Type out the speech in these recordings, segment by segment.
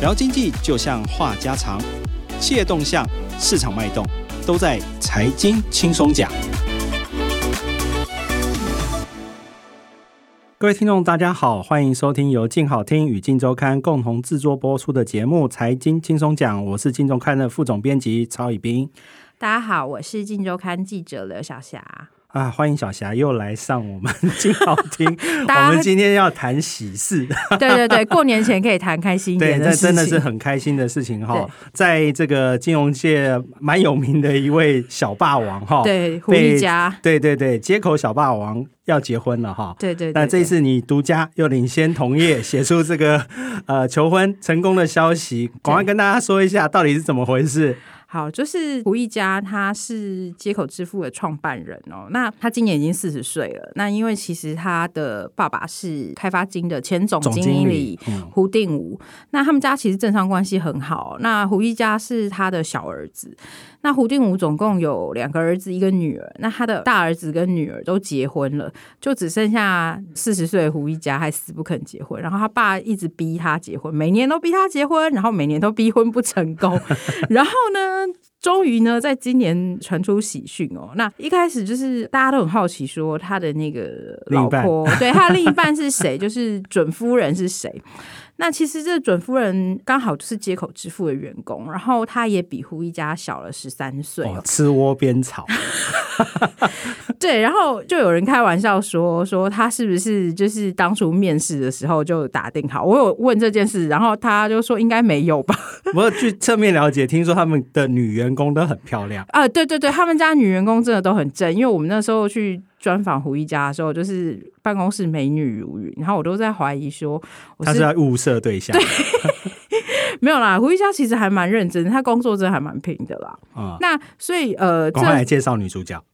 聊经济就像话家常，企业动向、市场脉动，都在财经轻松讲。各位听众，大家好，欢迎收听由静好听与镜周刊共同制作播出的节目《财经轻松讲》，我是镜周刊的副总编辑曹以斌。大家好，我是镜周刊记者刘小霞。啊，欢迎小霞又来上我们 金好听。我们今天要谈喜事，对对对，过年前可以谈开心一点的事情，对，那真的是很开心的事情哈。在这个金融界蛮有名的一位小霸王哈，对，胡一家，对对对，街口小霸王要结婚了哈，对对，对。那这一次你独家又领先同业写出这个呃求婚成功的消息，赶快跟大家说一下到底是怎么回事。好，就是胡一家，他是接口支付的创办人哦。那他今年已经四十岁了。那因为其实他的爸爸是开发金的前总经理胡定武，那他们家其实政商关系很好。那胡一家是他的小儿子。那胡定武总共有两个儿子，一个女儿。那他的大儿子跟女儿都结婚了，就只剩下四十岁的胡一家还死不肯结婚。然后他爸一直逼他结婚，每年都逼他结婚，然后每年都逼婚不成功。然后呢，终于呢，在今年传出喜讯哦。那一开始就是大家都很好奇，说他的那个老婆，对他的另一半是谁？就是准夫人是谁？那其实这准夫人刚好就是街口支付的员工，然后她也比胡一家小了十三岁，哦，吃窝边草。对，然后就有人开玩笑说，说他是不是就是当初面试的时候就打定好？我有问这件事，然后他就说应该没有吧。我据侧面了解，听说他们的女员工都很漂亮啊，对对对，他们家女员工真的都很正，因为我们那时候去。专访胡一家的时候，就是办公室美女如云，然后我都在怀疑说我是，他是在物色对象。对，没有啦，胡一家其实还蛮认真，他工作真的还蛮拼的啦。嗯，那所以呃，赶快来介绍女主角。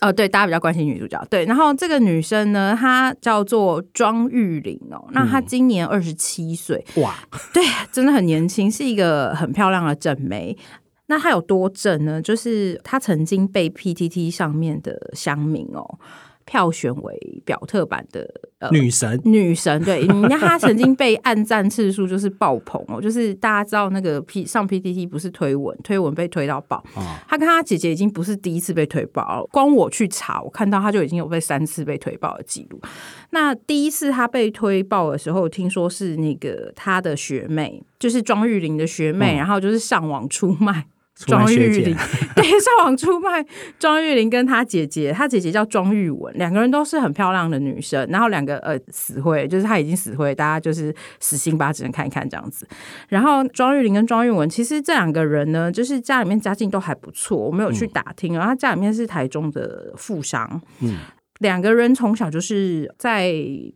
呃，对，大家比较关心女主角。对，然后这个女生呢，她叫做庄玉玲哦，那她今年二十七岁，哇，对，真的很年轻，是一个很漂亮的正妹。那他有多正呢？就是他曾经被 PTT 上面的乡民哦票选为表特版的呃女神，女神对，你看他曾经被按赞次数就是爆棚哦，就是大家知道那个 P 上 PTT 不是推文，推文被推到爆，哦，他跟他姐姐已经不是第一次被推爆了，光我去查，我看到他就已经有被三次被推爆的记录。那第一次他被推爆的时候，听说是那个他的学妹，就是庄玉玲的学妹，嗯，然后就是上网出卖。庄玉玲 对，上网出卖庄玉玲跟她姐姐，她姐姐叫庄玉文，两个人都是很漂亮的女生。然后两个呃死灰，就是她已经死灰，大家就是死心吧，只能看一看这样子。然后庄玉玲跟庄玉文，其实这两个人呢，就是家里面家境都还不错，我没有去打听，然后他家里面是台中的富商，嗯。两个人从小就是在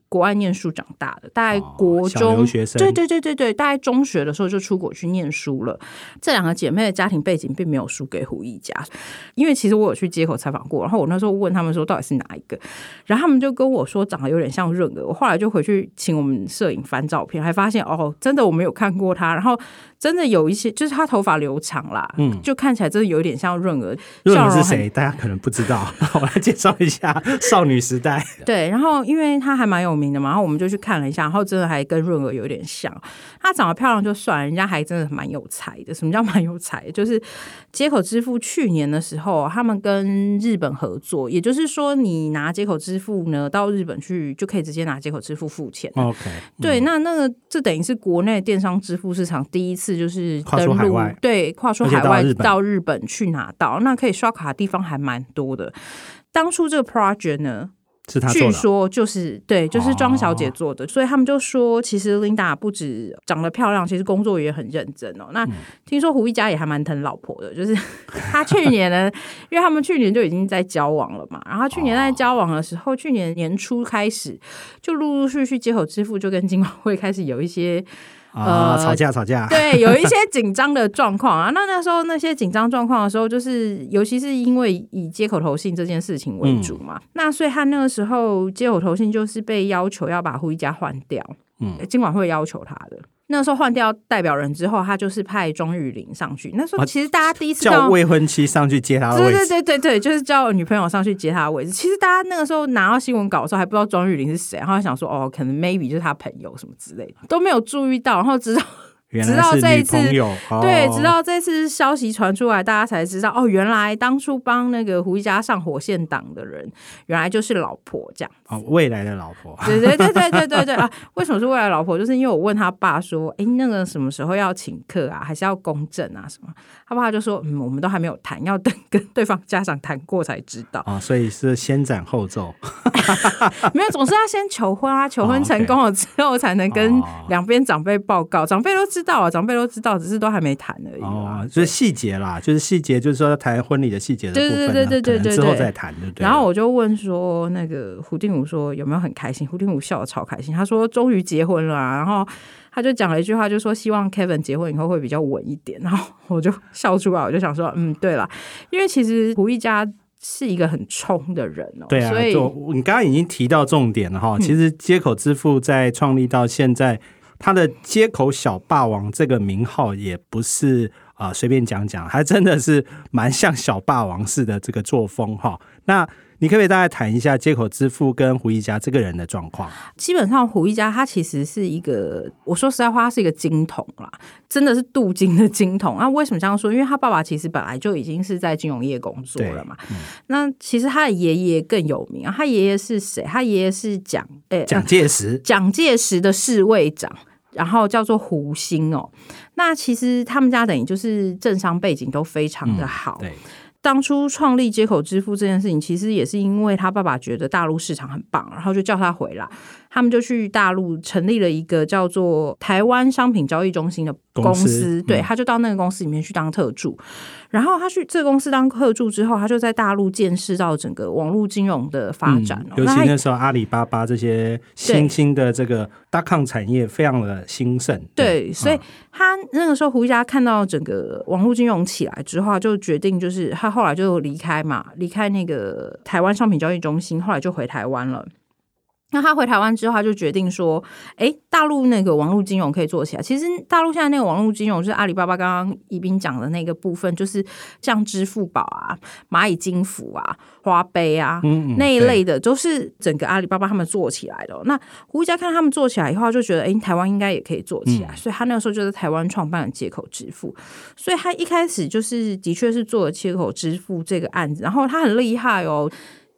国外念书长大的，大概国中、对对对对对，大概中学的时候就出国去念书了。这两个姐妹的家庭背景并没有输给胡一家，因为其实我有去街口采访过，然后我那时候问他们说到底是哪一个，然后他们就跟我说长得有点像润儿。我后来就回去请我们摄影翻照片，还发现哦，真的我没有看过他，然后。真的有一些，就是她头发留长啦，嗯，就看起来真的有点像润儿。润儿是谁？大家可能不知道，我来介绍一下 少女时代。对，然后因为她还蛮有名的嘛，然后我们就去看了一下，然后真的还跟润儿有点像。她长得漂亮就算，人家还真的蛮有才的。什么叫蛮有才？就是接口支付去年的时候，他们跟日本合作，也就是说，你拿接口支付呢到日本去，就可以直接拿接口支付付钱。OK，对，那那个这等于是国内电商支付市场第一次。就是登陆，对，跨出海外到日本去拿到，那可以刷卡的地方还蛮多的。当初这个 project 呢，是他，据说就是对，就是庄小姐做的，哦，所以他们就说，其实 Linda 不止长得漂亮，其实工作也很认真哦。那听说胡一家也还蛮疼老婆的，就是 他去年呢，因为他们去年就已经在交往了嘛，然后去年在交往的时候，哦，去年年初开始就陆陆续续接口支付就跟金管会开始有一些。呃，吵架吵架，对，有一些紧张的状况啊。那那时候那些紧张状况的时候，就是尤其是因为以接口投信这件事情为主嘛。嗯、那所以他那个时候接口投信就是被要求要把胡一家换掉，嗯，监管会要求他的。那时候换掉代表人之后，他就是派庄玉玲上去。那时候其实大家第一次叫未婚妻上去接他的位置，对对对对对，就是叫女朋友上去接他的位置。其实大家那个时候拿到新闻稿的时候，还不知道庄玉玲是谁，然后想说哦，可能 maybe 就是他朋友什么之类的，都没有注意到。然后直到直到这一次，哦、对，直到这次消息传出来，大家才知道哦，原来当初帮那个胡一家上火线党的人，原来就是老婆这样。哦，未来的老婆。对对对对对对对 啊！为什么是未来老婆？就是因为我问他爸说，哎，那个什么时候要请客啊？还是要公证啊？什么？他爸就说，嗯，我们都还没有谈，要等跟对方家长谈过才知道。哦，所以是先斩后奏。没有，总是要先求婚啊！求婚成功了之后，才能跟两边长辈报告，长辈都知道啊，长辈都知道，只是都还没谈而已。哦，就是细节啦，就是细节，就是说谈婚礼的细节的部分，对对对对对对，之后再谈，对不对？然后我就问说，那个胡定武说有没有很开心？胡定武笑得超开心，他说终于结婚了啊，然后他就讲了一句话，就说希望 Kevin 结婚以后会比较稳一点。然后我就笑出来，我就想说，嗯，对了，因为其实胡一家是一个很冲的人哦，对啊，所以你刚刚已经提到重点了哈，其实接口支付在创立到现在。嗯他的街口小霸王这个名号也不是啊、呃、随便讲讲，还真的是蛮像小霸王式的这个作风哈。那你可不可以大概谈一下街口支付跟胡一家这个人的状况？基本上胡一家他其实是一个，我说实在话，他是一个金童啦，真的是镀金的金童。那为什么这样说？因为他爸爸其实本来就已经是在金融业工作了嘛。嗯、那其实他的爷爷更有名啊，他爷爷是谁？他爷爷是蒋诶蒋介石，蒋介石的侍卫长。然后叫做胡星哦，那其实他们家等于就是政商背景都非常的好。嗯、对，当初创立接口支付这件事情，其实也是因为他爸爸觉得大陆市场很棒，然后就叫他回来。他们就去大陆成立了一个叫做台湾商品交易中心的公司，对，他就到那个公司里面去当特助。然后他去这个公司当特助之后，他就在大陆见识到整个网络金融的发展。嗯、尤其那时候阿里巴巴这些新兴的这个大抗产业非常的兴盛。对，对，所以他那个时候胡一家看到整个网络金融起来之后，就决定就是他后来就离开嘛，离开那个台湾商品交易中心，后来就回台湾了。那他回台湾之后，他就决定说：“哎，大陆那个网络金融可以做起来。其实大陆现在那个网络金融，就是阿里巴巴刚刚宜宾讲的那个部分，就是像支付宝啊、蚂蚁金服啊、花呗啊嗯嗯那一类的，都是整个阿里巴巴他们做起来的哦。那胡一家看他们做起来以后，就觉得哎，台湾应该也可以做起来，嗯、所以他那个时候就在台湾创办了街口支付。所以他一开始就是的确是做了切口支付这个案子，然后他很厉害哦。”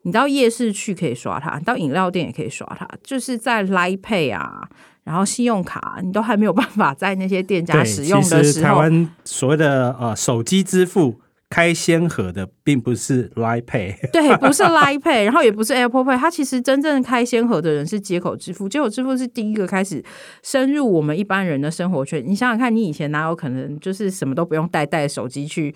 你到夜市去可以刷它，你到饮料店也可以刷它，就是在 Line Pay 啊，然后信用卡你都还没有办法在那些店家使用的时候，台湾所谓的呃手机支付开先河的并不是 Line Pay，对，不是 Line Pay，然后也不是 Apple Pay，它其实真正开先河的人是接口支付，接口支付是第一个开始深入我们一般人的生活圈。你想想看，你以前哪有可能就是什么都不用带，带手机去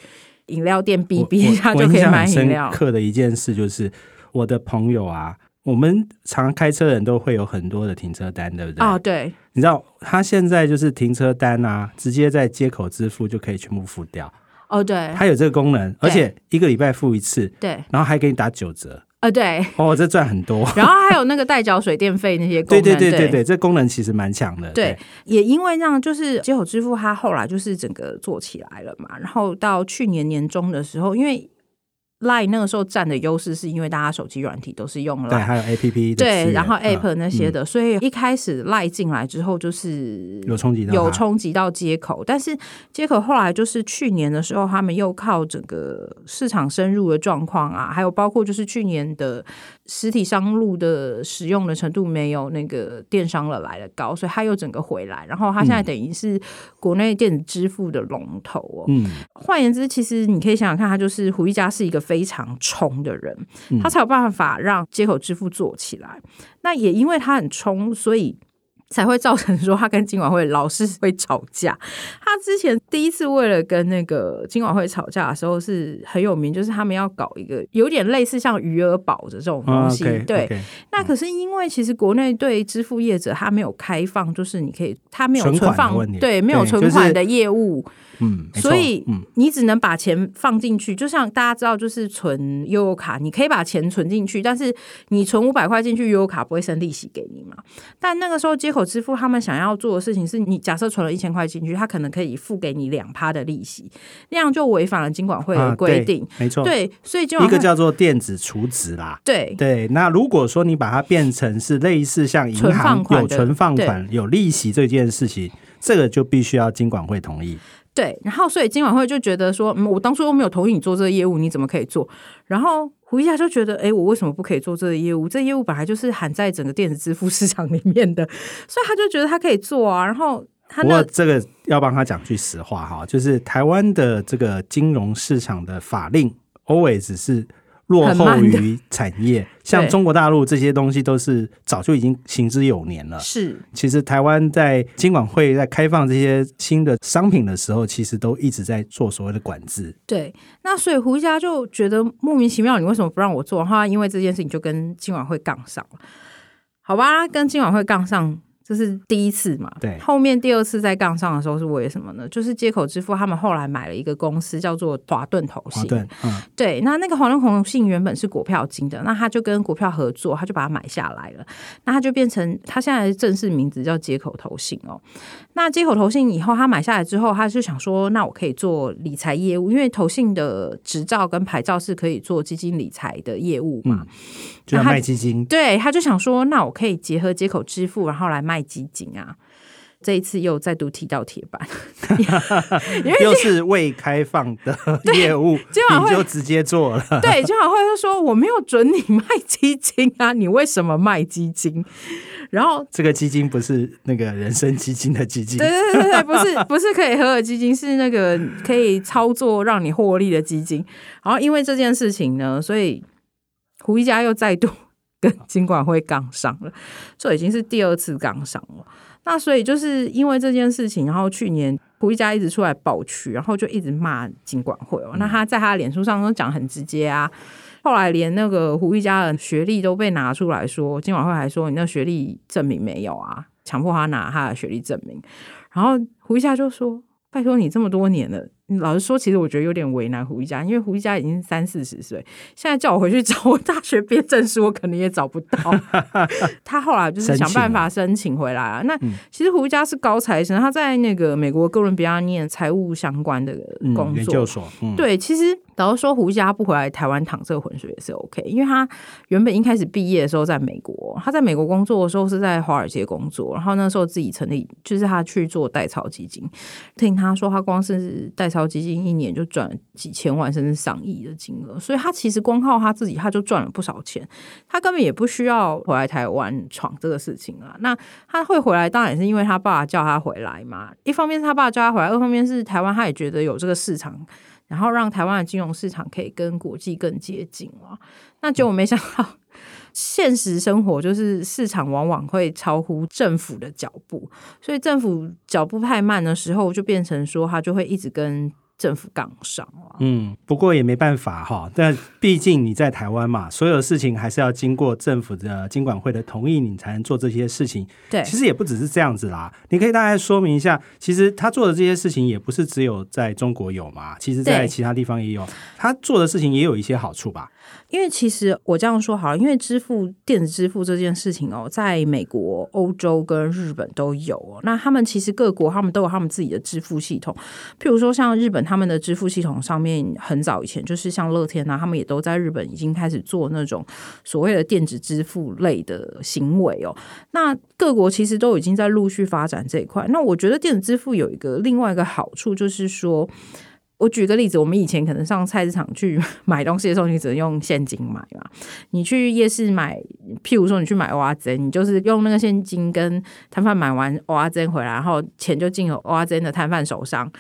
饮料店哔哔一下就可以买饮料？刻的一件事就是。我的朋友啊，我们常开车的人都会有很多的停车单，对不对？哦，对。你知道他现在就是停车单啊，直接在接口支付就可以全部付掉。哦，对。他有这个功能，而且一个礼拜付一次，对。然后还给你打九折。哦，对。哦，这赚很多。然后还有那个代缴水电费那些功能，对对对对对，这功能其实蛮强的。对，也因为这样，就是接口支付它后来就是整个做起来了嘛。然后到去年年中的时候，因为 Line 那个时候占的优势是因为大家手机软体都是用 Line，对，还有 APP，对，然后 App 那些的，嗯、所以一开始 Line 进来之后就是有冲击到，有冲击到接口，但是接口后来就是去年的时候，他们又靠整个市场深入的状况啊，还有包括就是去年的实体商路的使用的程度没有那个电商了来的高，所以他又整个回来，然后他现在等于是国内电子支付的龙头哦。嗯，换言之，其实你可以想想看，他就是胡一家是一个。非常冲的人，他才有办法让接口支付做起来。那也因为他很冲，所以。才会造成说他跟金管会老是 会吵架。他之前第一次为了跟那个金管会吵架的时候是很有名，就是他们要搞一个有点类似像余额宝的这种东西。Oh, okay, 对，okay. 那可是因为其实国内对支付业者他没有开放，就是你可以他没有存放，对，没有存款的业务。嗯，所以你只能把钱放进去，就像大家知道，就是存悠游卡，你可以把钱存进去，但是你存五百块进去，悠游卡不会生利息给你嘛。但那个时候接口支付他们想要做的事情是，你假设存了一千块进去，他可能可以付给你两趴的利息，那样就违反了金管会的规定。啊、没错，对，所以就一个叫做电子储值啦。对对，那如果说你把它变成是类似像银行有存放款有利息这件事情，这个就必须要金管会同意。对，然后所以今晚会就觉得说，嗯，我当初又没有同意你做这个业务，你怎么可以做？然后胡一下就觉得，哎，我为什么不可以做这个业务？这个业务本来就是含在整个电子支付市场里面的，所以他就觉得他可以做啊。然后他不过这个要帮他讲句实话哈，就是台湾的这个金融市场的法令 always 是。落后于产业，像中国大陆这些东西都是早就已经行之有年了。是，其实台湾在金管会在开放这些新的商品的时候，其实都一直在做所谓的管制。对，那所以胡家就觉得莫名其妙，你为什么不让我做？他因为这件事情就跟金管会杠上了，好吧，跟金管会杠上。这是第一次嘛？对，后面第二次在杠上的时候是为什么呢？就是接口支付他们后来买了一个公司叫做华顿投信。嗯，对，那那个华顿投信原本是股票金的，那他就跟股票合作，他就把它买下来了，那他就变成他现在的正式名字叫接口投信哦。那接口投信以后他买下来之后，他就想说，那我可以做理财业务，因为投信的执照跟牌照是可以做基金理财的业务嘛，嗯、就要卖基金。对，他就想说，那我可以结合接口支付，然后来卖。基金啊，这一次又再度踢到铁板，又是未开放的 业务，你就直接做了。对，金管会就说我没有准你卖基金啊，你为什么卖基金？然后这个基金不是那个人生基金的基金，对对对对，不是不是可以合的基金，是那个可以操作让你获利的基金。然后因为这件事情呢，所以胡一家又再度。跟金管会杠上了，这已经是第二次杠上了。那所以就是因为这件事情，然后去年胡一家一直出来爆区，然后就一直骂金管会哦。那他在他的脸书上都讲很直接啊。后来连那个胡一家的学历都被拿出来说，金管会还说你那学历证明没有啊，强迫他拿他的学历证明。然后胡一家就说：“拜托你这么多年了。”老实说，其实我觉得有点为难胡一家，因为胡一家已经三四十岁，现在叫我回去找我大学毕业证书，我可能也找不到。他后来就是想办法申请回来啊。那其实胡一家是高材生，他在那个美国哥伦比亚念财务相关的工作，嗯、研究所。嗯、对，其实。老实说，胡家不回来台湾淌这个浑水也是 OK，因为他原本一开始毕业的时候在美国，他在美国工作的时候是在华尔街工作，然后那时候自己成立，就是他去做代操基金。听他说，他光是代操基金一年就赚几千万甚至上亿的金额，所以他其实光靠他自己他就赚了不少钱，他根本也不需要回来台湾闯这个事情啊。那他会回来，当然也是因为他爸叫他回来嘛。一方面是他爸叫他回来，二方面是台湾他也觉得有这个市场。然后让台湾的金融市场可以跟国际更接近啊，那结果没想到，现实生活就是市场往往会超乎政府的脚步，所以政府脚步太慢的时候，就变成说他就会一直跟。政府杠上了，嗯，不过也没办法哈，但毕竟你在台湾嘛，所有事情还是要经过政府的经管会的同意，你才能做这些事情。对，其实也不只是这样子啦，你可以大概说明一下，其实他做的这些事情也不是只有在中国有嘛，其实在其他地方也有，他做的事情也有一些好处吧。因为其实我这样说好了，因为支付电子支付这件事情哦，在美国、欧洲跟日本都有。那他们其实各国他们都有他们自己的支付系统，譬如说像日本他们的支付系统上面，很早以前就是像乐天啊，他们也都在日本已经开始做那种所谓的电子支付类的行为哦。那各国其实都已经在陆续发展这一块。那我觉得电子支付有一个另外一个好处就是说。我举个例子，我们以前可能上菜市场去 买东西的时候，你只能用现金买嘛。你去夜市买，譬如说你去买蚵仔煎，你就是用那个现金跟摊贩买完蚵仔煎回来，然后钱就进了蚵仔煎的摊贩手上，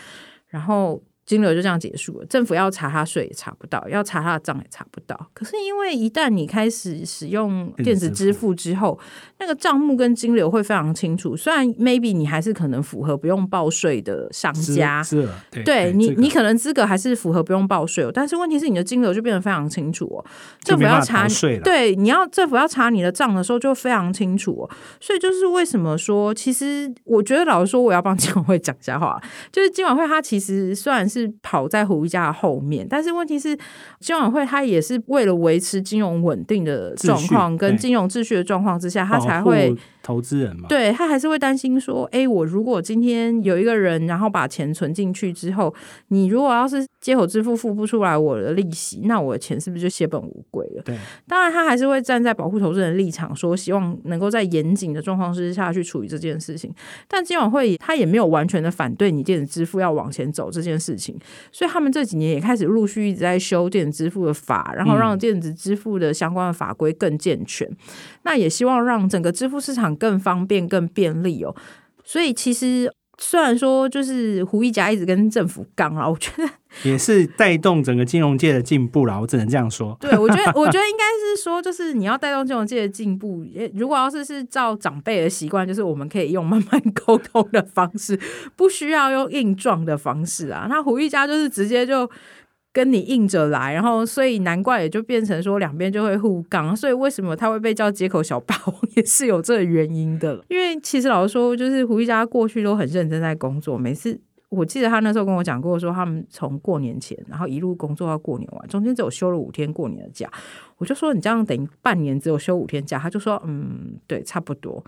然后。金流就这样结束了，政府要查他税也查不到，要查他的账也查不到。可是因为一旦你开始使用电子支付之后，那个账目跟金流会非常清楚。虽然 maybe 你还是可能符合不用报税的商家，是对，对你你可能资格还是符合不用报税，但是问题是你的金流就变得非常清楚哦。政府要查税，对，你要政府要查你的账的时候就非常清楚哦。所以就是为什么说，其实我觉得老实说，我要帮金管会讲一下话，就是金管会它其实虽然是。是跑在胡一家的后面，但是问题是，金管会他也是为了维持金融稳定的状况跟金融秩序的状况之下，他才会投资人嘛，对他还是会担心说，哎，我如果今天有一个人，然后把钱存进去之后，你如果要是接口支付付不出来我的利息，那我的钱是不是就血本无归了？对，当然他还是会站在保护投资人的立场，说希望能够在严谨的状况之下去处理这件事情。但金管会他也没有完全的反对你电子支付要往前走这件事情，所以他们这几年也开始陆续一直在修电子支付的法，然后让电子支付的相关的法规更健全。嗯、那也希望让整个支付市场更方便、更便利哦。所以其实虽然说就是胡一家一直跟政府杠啊，我觉得也是带动整个金融界的进步啦。我只能这样说。对，我觉得 我觉得应该是说，就是你要带动金融界的进步。如果要是是照长辈的习惯，就是我们可以用慢慢沟通的方式，不需要用硬撞的方式啊。那胡一家就是直接就。跟你硬着来，然后所以难怪也就变成说两边就会互杠，所以为什么他会被叫街口小霸王也是有这个原因的。因为其实老实说，就是胡一家过去都很认真在工作，每次我记得他那时候跟我讲过，说他们从过年前然后一路工作到过年完，中间只有休了五天过年的假。我就说你这样等于半年只有休五天假，他就说嗯，对，差不多。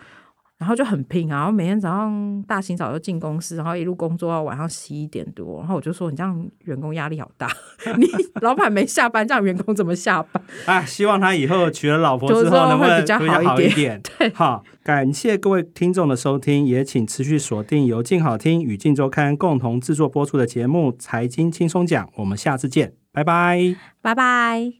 然后就很拼啊，然后每天早上大清早就进公司，然后一路工作到晚上十一点多。然后我就说：“你这样员工压力好大，你老板没下班，这样员工怎么下班？” 啊，希望他以后娶了老婆之后能不能比较好一点？对，好，感谢各位听众的收听，也请持续锁定由静好听与静周刊共同制作播出的节目《财经轻松讲》，我们下次见，拜拜，拜拜。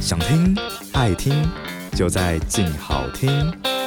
想听爱听。就在静好听。